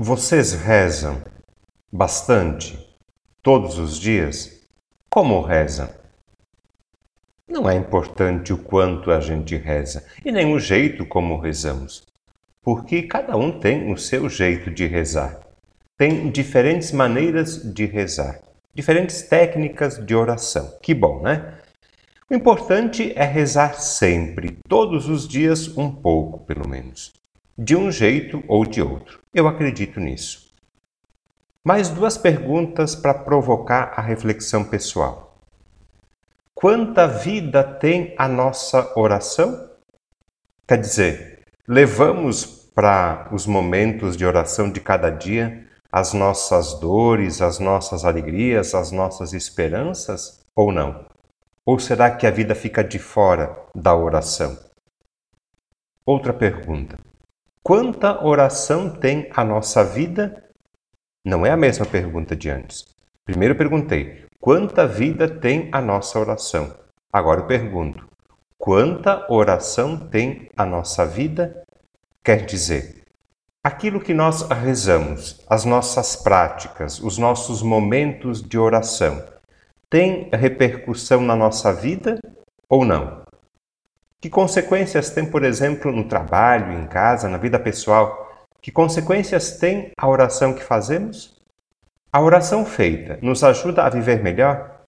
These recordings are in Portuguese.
Vocês rezam bastante todos os dias? Como rezam? Não é importante o quanto a gente reza e nem o jeito como rezamos, porque cada um tem o seu jeito de rezar. Tem diferentes maneiras de rezar, diferentes técnicas de oração. Que bom, né? O importante é rezar sempre, todos os dias, um pouco, pelo menos de um jeito ou de outro. Eu acredito nisso. Mais duas perguntas para provocar a reflexão pessoal. Quanta vida tem a nossa oração? Quer dizer, levamos para os momentos de oração de cada dia as nossas dores, as nossas alegrias, as nossas esperanças ou não? Ou será que a vida fica de fora da oração? Outra pergunta. Quanta oração tem a nossa vida? Não é a mesma pergunta de antes. Primeiro perguntei: quanta vida tem a nossa oração? Agora eu pergunto: quanta oração tem a nossa vida? Quer dizer, aquilo que nós rezamos, as nossas práticas, os nossos momentos de oração, tem repercussão na nossa vida ou não? Que consequências tem, por exemplo, no trabalho, em casa, na vida pessoal? Que consequências tem a oração que fazemos? A oração feita nos ajuda a viver melhor?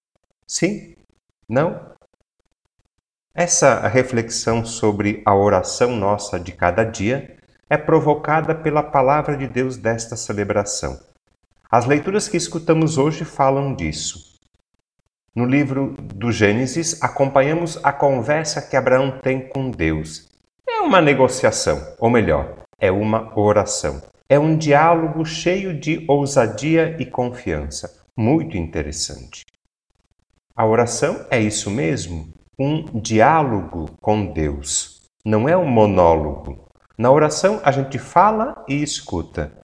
Sim? Não? Essa reflexão sobre a oração nossa de cada dia é provocada pela palavra de Deus desta celebração. As leituras que escutamos hoje falam disso. No livro do Gênesis, acompanhamos a conversa que Abraão tem com Deus. É uma negociação, ou melhor, é uma oração. É um diálogo cheio de ousadia e confiança. Muito interessante. A oração é isso mesmo, um diálogo com Deus. Não é um monólogo. Na oração a gente fala e escuta.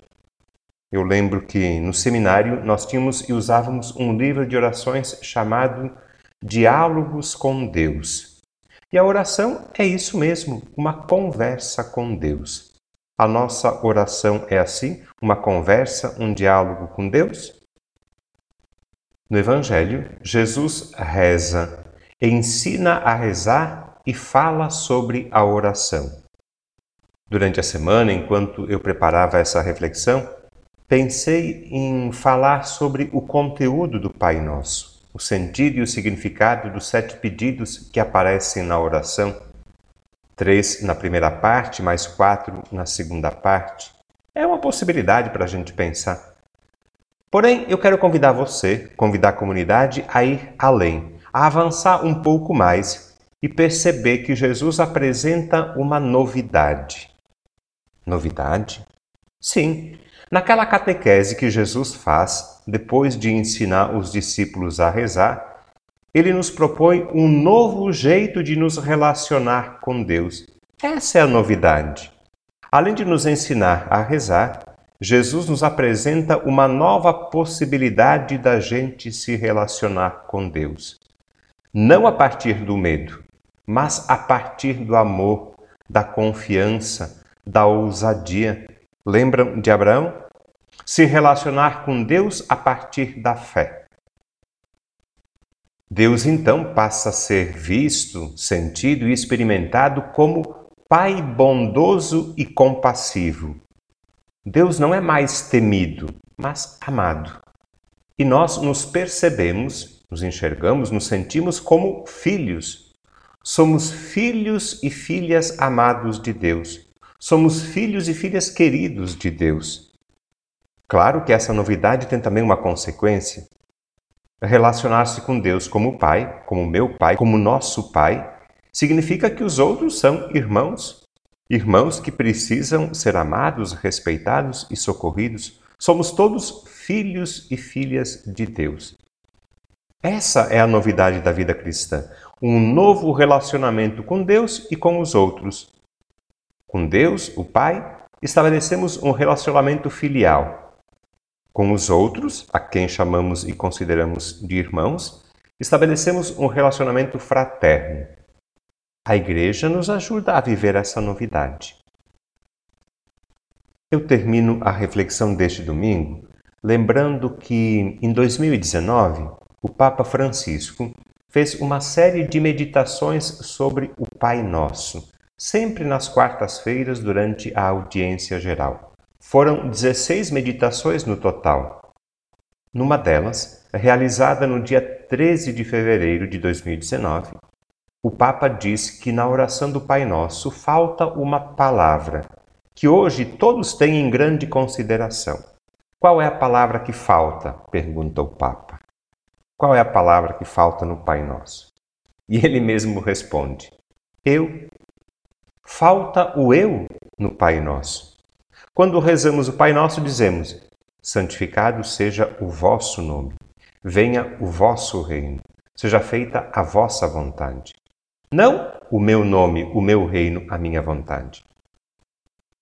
Eu lembro que no seminário nós tínhamos e usávamos um livro de orações chamado Diálogos com Deus. E a oração é isso mesmo, uma conversa com Deus. A nossa oração é assim, uma conversa, um diálogo com Deus? No Evangelho, Jesus reza, ensina a rezar e fala sobre a oração. Durante a semana, enquanto eu preparava essa reflexão, pensei em falar sobre o conteúdo do Pai Nosso, o sentido e o significado dos sete pedidos que aparecem na oração, três na primeira parte, mais quatro na segunda parte. É uma possibilidade para a gente pensar. Porém, eu quero convidar você, convidar a comunidade a ir além, a avançar um pouco mais e perceber que Jesus apresenta uma novidade. Novidade? Sim, Naquela catequese que Jesus faz, depois de ensinar os discípulos a rezar, ele nos propõe um novo jeito de nos relacionar com Deus. Essa é a novidade. Além de nos ensinar a rezar, Jesus nos apresenta uma nova possibilidade da gente se relacionar com Deus. Não a partir do medo, mas a partir do amor, da confiança, da ousadia Lembram de Abraão? Se relacionar com Deus a partir da fé. Deus então passa a ser visto, sentido e experimentado como Pai bondoso e compassivo. Deus não é mais temido, mas amado. E nós nos percebemos, nos enxergamos, nos sentimos como filhos. Somos filhos e filhas amados de Deus Somos filhos e filhas queridos de Deus. Claro que essa novidade tem também uma consequência. Relacionar-se com Deus como Pai, como meu Pai, como nosso Pai, significa que os outros são irmãos, irmãos que precisam ser amados, respeitados e socorridos. Somos todos filhos e filhas de Deus. Essa é a novidade da vida cristã, um novo relacionamento com Deus e com os outros, com Deus, o Pai, estabelecemos um relacionamento filial. Com os outros, a quem chamamos e consideramos de irmãos, estabelecemos um relacionamento fraterno. A Igreja nos ajuda a viver essa novidade. Eu termino a reflexão deste domingo lembrando que em 2019 o Papa Francisco fez uma série de meditações sobre o Pai Nosso, sempre nas quartas-feiras durante a audiência geral. Foram 16 meditações no total. Numa delas, realizada no dia 13 de fevereiro de 2019, o Papa diz que na oração do Pai Nosso falta uma palavra que hoje todos têm em grande consideração. Qual é a palavra que falta? pergunta o Papa. Qual é a palavra que falta no Pai Nosso? E ele mesmo responde: Eu. Falta o eu no Pai Nosso. Quando rezamos o Pai Nosso, dizemos: Santificado seja o vosso nome, venha o vosso reino, seja feita a vossa vontade. Não o meu nome, o meu reino, a minha vontade.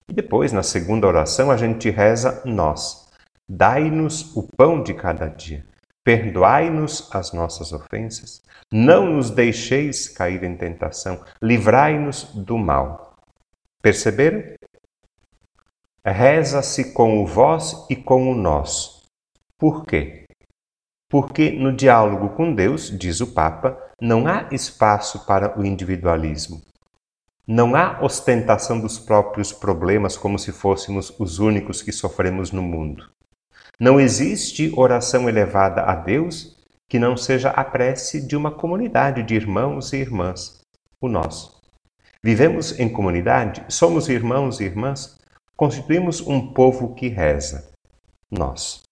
E depois, na segunda oração, a gente reza nós. Dai-nos o pão de cada dia. Perdoai-nos as nossas ofensas. Não nos deixeis cair em tentação. Livrai-nos do mal. Perceberam? Reza-se com o vós e com o nós. Por quê? Porque no diálogo com Deus, diz o Papa, não há espaço para o individualismo. Não há ostentação dos próprios problemas como se fôssemos os únicos que sofremos no mundo. Não existe oração elevada a Deus que não seja a prece de uma comunidade de irmãos e irmãs, o nosso. Vivemos em comunidade, somos irmãos e irmãs, constituímos um povo que reza, nós.